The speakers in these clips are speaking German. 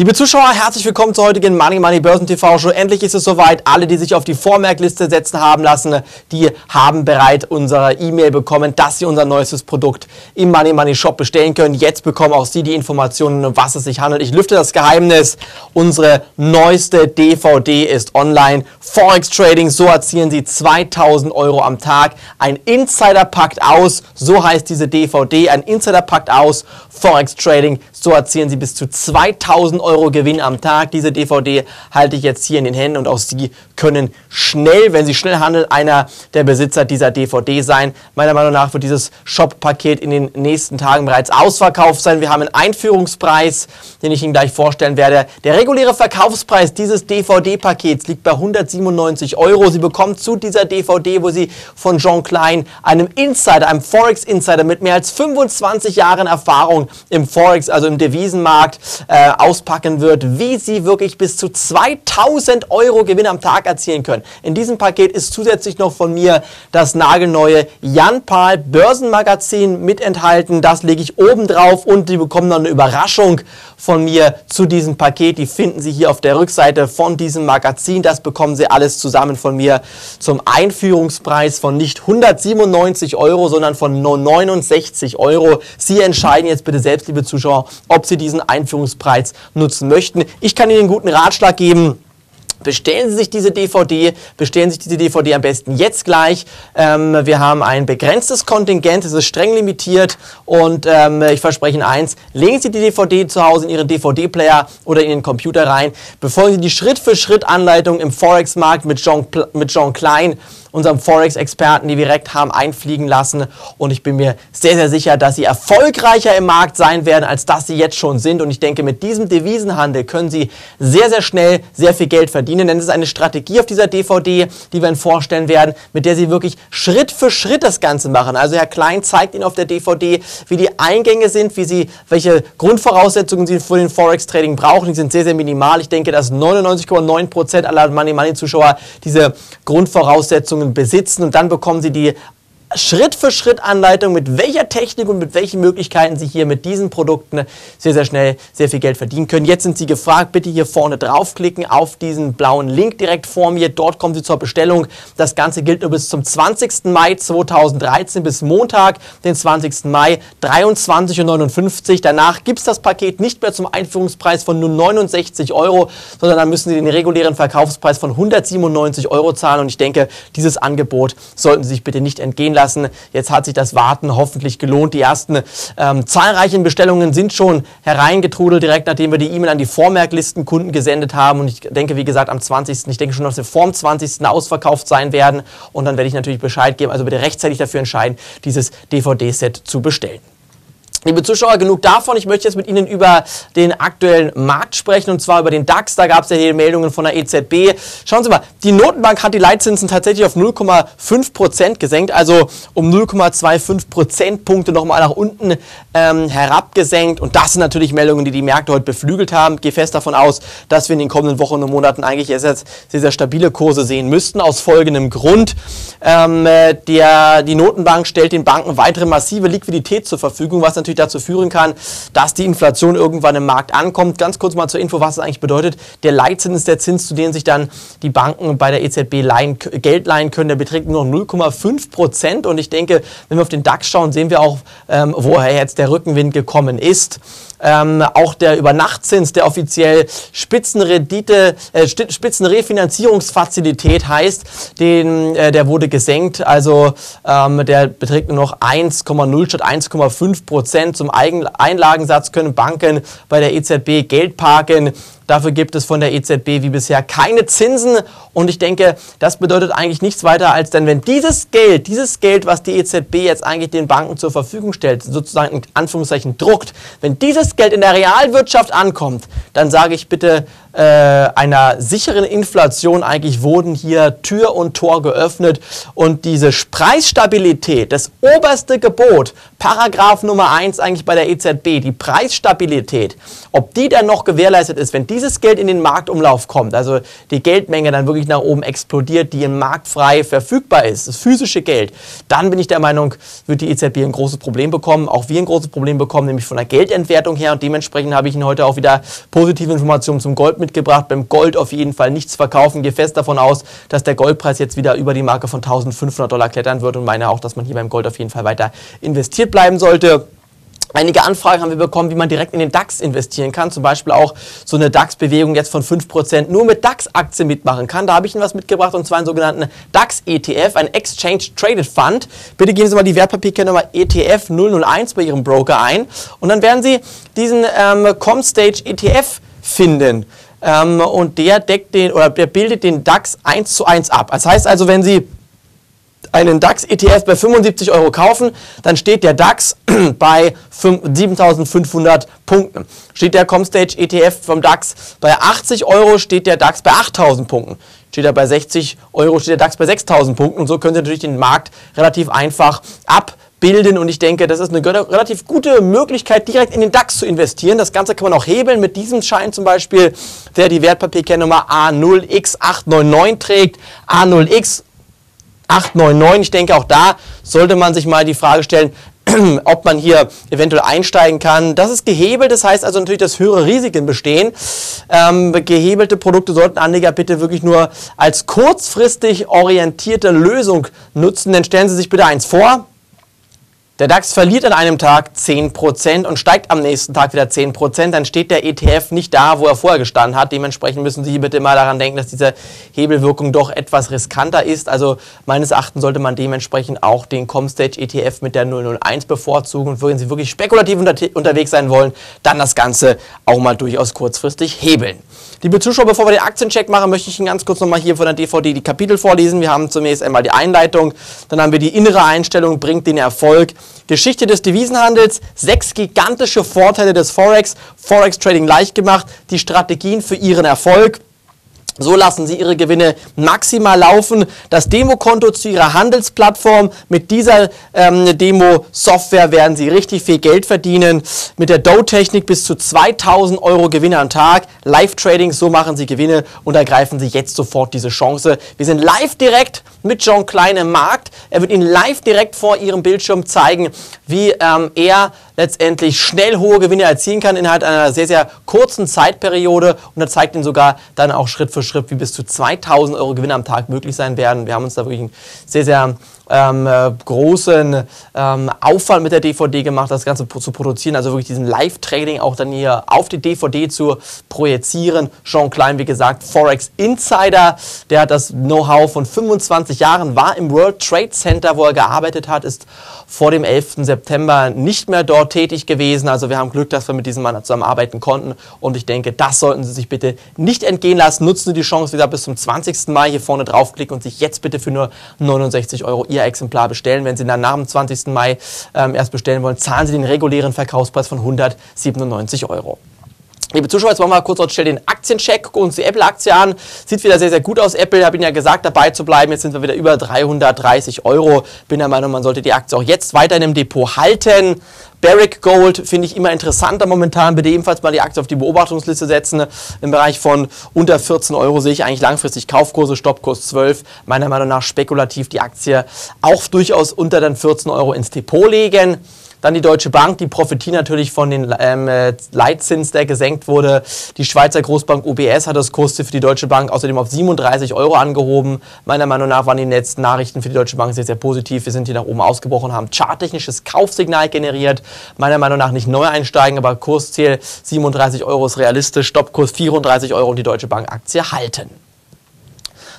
Liebe Zuschauer, herzlich willkommen zur heutigen Money Money Börsen TV Show. Endlich ist es soweit. Alle, die sich auf die Vormerkliste setzen haben lassen, die haben bereits unsere E-Mail bekommen, dass sie unser neuestes Produkt im Money Money Shop bestellen können. Jetzt bekommen auch Sie die Informationen, um was es sich handelt. Ich lüfte das Geheimnis. Unsere neueste DVD ist online. Forex Trading, so erzielen Sie 2000 Euro am Tag. Ein Insider packt aus, so heißt diese DVD. Ein Insider packt aus. Forex Trading, so erzielen Sie bis zu 2000 Euro Euro Gewinn am Tag. Diese DVD halte ich jetzt hier in den Händen und auch Sie können schnell, wenn Sie schnell handeln, einer der Besitzer dieser DVD sein. Meiner Meinung nach wird dieses Shop-Paket in den nächsten Tagen bereits ausverkauft sein. Wir haben einen Einführungspreis, den ich Ihnen gleich vorstellen werde. Der reguläre Verkaufspreis dieses DVD-Pakets liegt bei 197 Euro. Sie bekommen zu dieser DVD, wo Sie von John Klein, einem Insider, einem Forex-Insider mit mehr als 25 Jahren Erfahrung im Forex, also im Devisenmarkt, äh, auspacken packen wird, wie Sie wirklich bis zu 2000 Euro Gewinn am Tag erzielen können. In diesem Paket ist zusätzlich noch von mir das nagelneue Jan Pahl Börsenmagazin mit enthalten. Das lege ich oben drauf und Sie bekommen noch eine Überraschung von mir zu diesem Paket. Die finden Sie hier auf der Rückseite von diesem Magazin. Das bekommen Sie alles zusammen von mir zum Einführungspreis von nicht 197 Euro, sondern von 69 Euro. Sie entscheiden jetzt bitte selbst, liebe Zuschauer, ob Sie diesen Einführungspreis nutzen nutzen möchten. Ich kann Ihnen einen guten Ratschlag geben. Bestellen Sie sich diese DVD, bestellen Sie sich diese DVD am besten jetzt gleich. Ähm, wir haben ein begrenztes Kontingent, es ist streng limitiert und ähm, ich verspreche Ihnen eins, legen Sie die DVD zu Hause in Ihren DVD-Player oder in Ihren Computer rein, befolgen Sie die Schritt-für-Schritt-Anleitung im Forex-Markt mit John, mit John Klein unserem Forex-Experten, die wir direkt haben einfliegen lassen. Und ich bin mir sehr, sehr sicher, dass sie erfolgreicher im Markt sein werden, als dass sie jetzt schon sind. Und ich denke, mit diesem Devisenhandel können sie sehr, sehr schnell sehr viel Geld verdienen. Denn es ist eine Strategie auf dieser DVD, die wir Ihnen vorstellen werden, mit der Sie wirklich Schritt für Schritt das Ganze machen. Also Herr Klein zeigt Ihnen auf der DVD, wie die Eingänge sind, wie Sie, welche Grundvoraussetzungen Sie für den Forex-Trading brauchen. Die sind sehr, sehr minimal. Ich denke, dass 99,9% aller Money-Money-Zuschauer diese Grundvoraussetzungen Lösungen besitzen und dann bekommen Sie die Schritt für Schritt Anleitung, mit welcher Technik und mit welchen Möglichkeiten Sie hier mit diesen Produkten sehr, sehr schnell sehr viel Geld verdienen können. Jetzt sind Sie gefragt, bitte hier vorne draufklicken auf diesen blauen Link direkt vor mir. Dort kommen Sie zur Bestellung. Das Ganze gilt nur bis zum 20. Mai 2013, bis Montag, den 20. Mai, 23,59 Uhr. Danach gibt es das Paket nicht mehr zum Einführungspreis von nur 69 Euro, sondern dann müssen Sie den regulären Verkaufspreis von 197 Euro zahlen. Und ich denke, dieses Angebot sollten Sie sich bitte nicht entgehen lassen. Jetzt hat sich das Warten hoffentlich gelohnt. Die ersten ähm, zahlreichen Bestellungen sind schon hereingetrudelt, direkt nachdem wir die E-Mail an die Vormerklistenkunden gesendet haben. Und ich denke, wie gesagt, am 20. Ich denke schon, dass wir vor dem 20. ausverkauft sein werden. Und dann werde ich natürlich Bescheid geben. Also bitte rechtzeitig dafür entscheiden, dieses DVD-Set zu bestellen. Liebe Zuschauer, genug davon. Ich möchte jetzt mit Ihnen über den aktuellen Markt sprechen und zwar über den DAX. Da gab es ja hier Meldungen von der EZB. Schauen Sie mal, die Notenbank hat die Leitzinsen tatsächlich auf 0,5 Prozent gesenkt, also um 0,25 Prozentpunkte nochmal nach unten ähm, herabgesenkt. Und das sind natürlich Meldungen, die die Märkte heute beflügelt haben. Ich gehe fest davon aus, dass wir in den kommenden Wochen und Monaten eigentlich jetzt sehr, sehr stabile Kurse sehen müssten. Aus folgendem Grund. Ähm, der, die Notenbank stellt den Banken weitere massive Liquidität zur Verfügung, was natürlich dazu führen kann, dass die Inflation irgendwann im Markt ankommt. Ganz kurz mal zur Info, was das eigentlich bedeutet. Der Leitzins ist der Zins, zu dem sich dann die Banken bei der EZB leihen, Geld leihen können. Der beträgt nur noch 0,5 Prozent. Und ich denke, wenn wir auf den DAX schauen, sehen wir auch, ähm, woher jetzt der Rückenwind gekommen ist. Ähm, auch der Übernachtzins, der offiziell Spitzenrendite, äh, Spitzenrefinanzierungsfazilität heißt, den, äh, der wurde gesenkt. Also ähm, der beträgt nur noch 1,0 statt 1,5 Prozent. Zum Einlagensatz können Banken bei der EZB Geld parken. Dafür gibt es von der EZB wie bisher keine Zinsen. Und ich denke, das bedeutet eigentlich nichts weiter als denn, wenn dieses Geld, dieses Geld, was die EZB jetzt eigentlich den Banken zur Verfügung stellt, sozusagen in Anführungszeichen druckt, wenn dieses Geld in der Realwirtschaft ankommt, dann sage ich bitte, äh, einer sicheren Inflation eigentlich wurden hier Tür und Tor geöffnet und diese Preisstabilität, das oberste Gebot, Paragraph Nummer 1 eigentlich bei der EZB, die Preisstabilität, ob die dann noch gewährleistet ist, wenn dieses Geld in den Marktumlauf kommt, also die Geldmenge dann wirklich nach oben explodiert, die im Markt frei verfügbar ist, das physische Geld, dann bin ich der Meinung, wird die EZB ein großes Problem bekommen, auch wir ein großes Problem bekommen, nämlich von der Geldentwertung her und dementsprechend habe ich Ihnen heute auch wieder positive Informationen zum Gold mitgebracht. Beim Gold auf jeden Fall nichts verkaufen. Gehe fest davon aus, dass der Goldpreis jetzt wieder über die Marke von 1500 Dollar klettern wird und meine auch, dass man hier beim Gold auf jeden Fall weiter investiert bleiben sollte. Einige Anfragen haben wir bekommen, wie man direkt in den DAX investieren kann. Zum Beispiel auch so eine DAX-Bewegung jetzt von 5% nur mit DAX-Aktien mitmachen kann. Da habe ich Ihnen was mitgebracht und zwar einen sogenannten DAX-ETF, ein Exchange Traded Fund. Bitte geben Sie mal die Wertpapierkennummer ETF 001 bei Ihrem Broker ein und dann werden Sie diesen ähm, Comstage ETF finden. Ähm, und der deckt den oder der bildet den DAX 1 zu 1 ab. Das heißt also, wenn Sie einen DAX-ETF bei 75 Euro kaufen, dann steht der DAX bei 7500 Punkten. Steht der Comstage ETF vom DAX bei 80 Euro, steht der DAX bei 8000 Punkten. Steht er bei 60 Euro, steht der DAX bei 6000 Punkten. Und so können Sie natürlich den Markt relativ einfach abbilden. Und ich denke, das ist eine relativ gute Möglichkeit, direkt in den DAX zu investieren. Das Ganze kann man auch hebeln mit diesem Schein zum Beispiel, der die Wertpapierkennnummer A0X899 trägt. A0X 899. Ich denke, auch da sollte man sich mal die Frage stellen, ob man hier eventuell einsteigen kann. Das ist gehebelt, das heißt also natürlich, dass höhere Risiken bestehen. Ähm, gehebelte Produkte sollten Anleger bitte wirklich nur als kurzfristig orientierte Lösung nutzen, denn stellen Sie sich bitte eins vor, der DAX verliert an einem Tag 10% und steigt am nächsten Tag wieder 10%, dann steht der ETF nicht da, wo er vorher gestanden hat. Dementsprechend müssen Sie bitte mal daran denken, dass diese Hebelwirkung doch etwas riskanter ist. Also meines Erachtens sollte man dementsprechend auch den Comstage ETF mit der 001 bevorzugen. Und wenn Sie wirklich spekulativ unter unterwegs sein wollen, dann das Ganze auch mal durchaus kurzfristig hebeln. Liebe Zuschauer, bevor wir den Aktiencheck machen, möchte ich Ihnen ganz kurz nochmal hier von der DVD die Kapitel vorlesen. Wir haben zunächst einmal die Einleitung, dann haben wir die innere Einstellung, bringt den Erfolg. Geschichte des Devisenhandels, sechs gigantische Vorteile des Forex, Forex Trading leicht gemacht, die Strategien für Ihren Erfolg. So lassen Sie Ihre Gewinne maximal laufen. Das Demokonto zu Ihrer Handelsplattform. Mit dieser ähm, Demo-Software werden Sie richtig viel Geld verdienen. Mit der Dow-Technik bis zu 2000 Euro Gewinne am Tag. Live-Trading, so machen Sie Gewinne und ergreifen Sie jetzt sofort diese Chance. Wir sind live direkt mit John Klein im Markt. Er wird Ihnen live direkt vor Ihrem Bildschirm zeigen, wie ähm, er letztendlich schnell hohe Gewinne erzielen kann innerhalb einer sehr, sehr kurzen Zeitperiode. Und er zeigt Ihnen sogar dann auch Schritt für Schritt, wie bis zu 2000 Euro Gewinne am Tag möglich sein werden. Wir haben uns da wirklich ein sehr, sehr ähm, äh, großen ähm, Aufwand mit der DVD gemacht, das Ganze zu produzieren, also wirklich diesen Live-Trading auch dann hier auf die DVD zu projizieren. Sean Klein, wie gesagt, Forex Insider, der hat das Know-how von 25 Jahren, war im World Trade Center, wo er gearbeitet hat, ist vor dem 11. September nicht mehr dort tätig gewesen. Also wir haben Glück, dass wir mit diesem Mann zusammenarbeiten konnten und ich denke, das sollten Sie sich bitte nicht entgehen lassen. Nutzen Sie die Chance wieder bis zum 20. Mai hier vorne draufklicken und sich jetzt bitte für nur 69 Euro Ihr Exemplar bestellen. Wenn Sie dann nach dem 20. Mai ähm, erst bestellen wollen, zahlen Sie den regulären Verkaufspreis von 197 Euro. Liebe Zuschauer, jetzt machen wir mal kurz schnell den Aktiencheck, gucken uns die Apple-Aktie an. Sieht wieder sehr, sehr gut aus. Apple, habe Ihnen ja gesagt, dabei zu bleiben. Jetzt sind wir wieder über 330 Euro. Bin der Meinung, man sollte die Aktie auch jetzt weiter in dem Depot halten. Barrick Gold finde ich immer interessanter momentan. Bitte ebenfalls mal die Aktie auf die Beobachtungsliste setzen. Im Bereich von unter 14 Euro sehe ich eigentlich langfristig Kaufkurse, Stoppkurs 12. Meiner Meinung nach spekulativ die Aktie auch durchaus unter den 14 Euro ins Depot legen. Dann die Deutsche Bank, die profitiert natürlich von den ähm, äh, Leitzins, der gesenkt wurde. Die Schweizer Großbank UBS hat das Kursziel für die Deutsche Bank außerdem auf 37 Euro angehoben. Meiner Meinung nach waren die letzten Nachrichten für die Deutsche Bank sehr, sehr positiv. Wir sind hier nach oben ausgebrochen, haben charttechnisches Kaufsignal generiert. Meiner Meinung nach nicht neu einsteigen, aber Kursziel 37 Euro ist realistisch. Stoppkurs 34 Euro und die Deutsche Bank Aktie halten.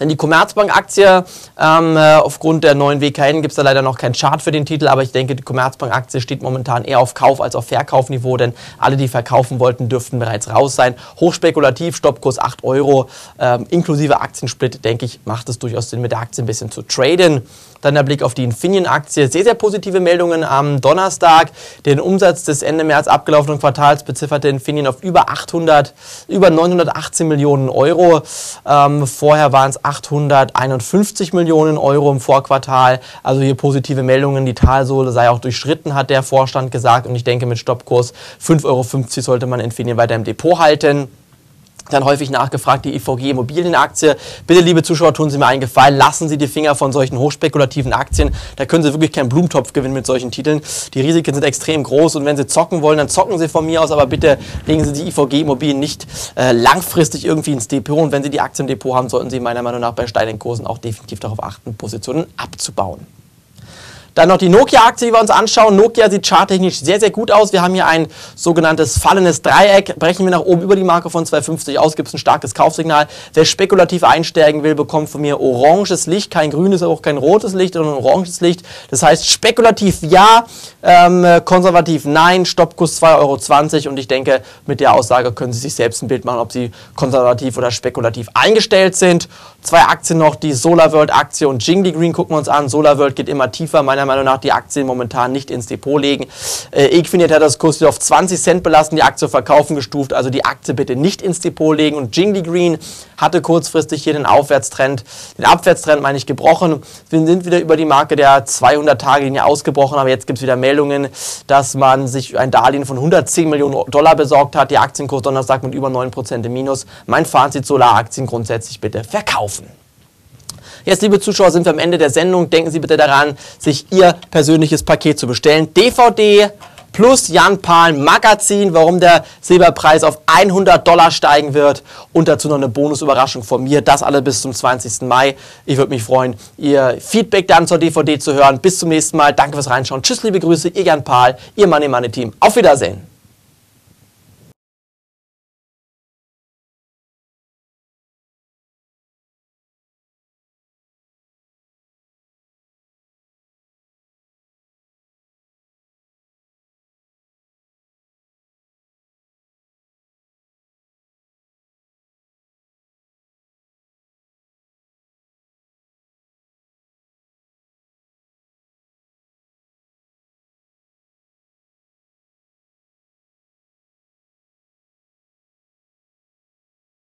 Denn die Commerzbank-Aktie, ähm, äh, aufgrund der neuen WKN gibt es da leider noch keinen Chart für den Titel, aber ich denke, die Commerzbank-Aktie steht momentan eher auf Kauf- als auf Verkaufniveau, denn alle, die verkaufen wollten, dürften bereits raus sein. Hochspekulativ, Stoppkurs 8 Euro, ähm, inklusive Aktiensplit, denke ich, macht es durchaus Sinn, mit der Aktie ein bisschen zu traden. Dann der Blick auf die Infineon-Aktie. Sehr, sehr positive Meldungen am Donnerstag. Den Umsatz des Ende März abgelaufenen Quartals bezifferte Infineon auf über 800, über 918 Millionen Euro. Ähm, vorher waren es 851 Millionen Euro im Vorquartal. Also hier positive Meldungen. Die Talsohle sei auch durchschritten, hat der Vorstand gesagt. Und ich denke, mit Stoppkurs 5,50 Euro sollte man Infineon weiter im Depot halten. Dann häufig nachgefragt, die IVG Immobilienaktie. Bitte, liebe Zuschauer, tun Sie mir einen Gefallen, lassen Sie die Finger von solchen hochspekulativen Aktien. Da können Sie wirklich keinen Blumentopf gewinnen mit solchen Titeln. Die Risiken sind extrem groß und wenn Sie zocken wollen, dann zocken Sie von mir aus, aber bitte legen Sie die IVG Immobilien nicht äh, langfristig irgendwie ins Depot. Und wenn Sie die Aktien im Depot haben, sollten Sie meiner Meinung nach bei steigenden Kursen auch definitiv darauf achten, Positionen abzubauen. Dann noch die Nokia-Aktie, die wir uns anschauen. Nokia sieht charttechnisch sehr, sehr gut aus. Wir haben hier ein sogenanntes fallendes Dreieck. Brechen wir nach oben über die Marke von 250 aus, gibt es ein starkes Kaufsignal. Wer spekulativ einsteigen will, bekommt von mir oranges Licht. Kein grünes, auch kein rotes Licht, sondern oranges Licht. Das heißt, spekulativ ja, ähm, konservativ nein, Stoppkurs 2,20 Euro. Und ich denke, mit der Aussage können Sie sich selbst ein Bild machen, ob Sie konservativ oder spekulativ eingestellt sind. Zwei Aktien noch, die SolarWorld-Aktie und Jingli Green gucken wir uns an. SolarWorld geht immer tiefer. Meiner Meinung nach die Aktien momentan nicht ins Depot legen. Äh, Equinit hat das Kurs wieder auf 20 Cent belassen, die Aktie verkaufen gestuft. Also die Aktie bitte nicht ins Depot legen. Und Jingli Green hatte kurzfristig hier den Aufwärtstrend, den Abwärtstrend meine ich gebrochen. Wir sind wieder über die Marke der 200-Tage-Linie ausgebrochen, aber jetzt gibt es wieder Meldungen, dass man sich ein Darlehen von 110 Millionen Dollar besorgt hat. Die Aktienkurs Donnerstag mit über 9% im Minus. Mein Fazit, Solaraktien grundsätzlich bitte verkaufen. Jetzt, liebe Zuschauer, sind wir am Ende der Sendung. Denken Sie bitte daran, sich Ihr persönliches Paket zu bestellen. DVD plus Jan Pahl Magazin, warum der Silberpreis auf 100 Dollar steigen wird und dazu noch eine Bonusüberraschung von mir. Das alles bis zum 20. Mai. Ich würde mich freuen, Ihr Feedback dann zur DVD zu hören. Bis zum nächsten Mal. Danke fürs Reinschauen. Tschüss, liebe Grüße, Ihr Jan Pahl, Ihr Money Money Team. Auf Wiedersehen.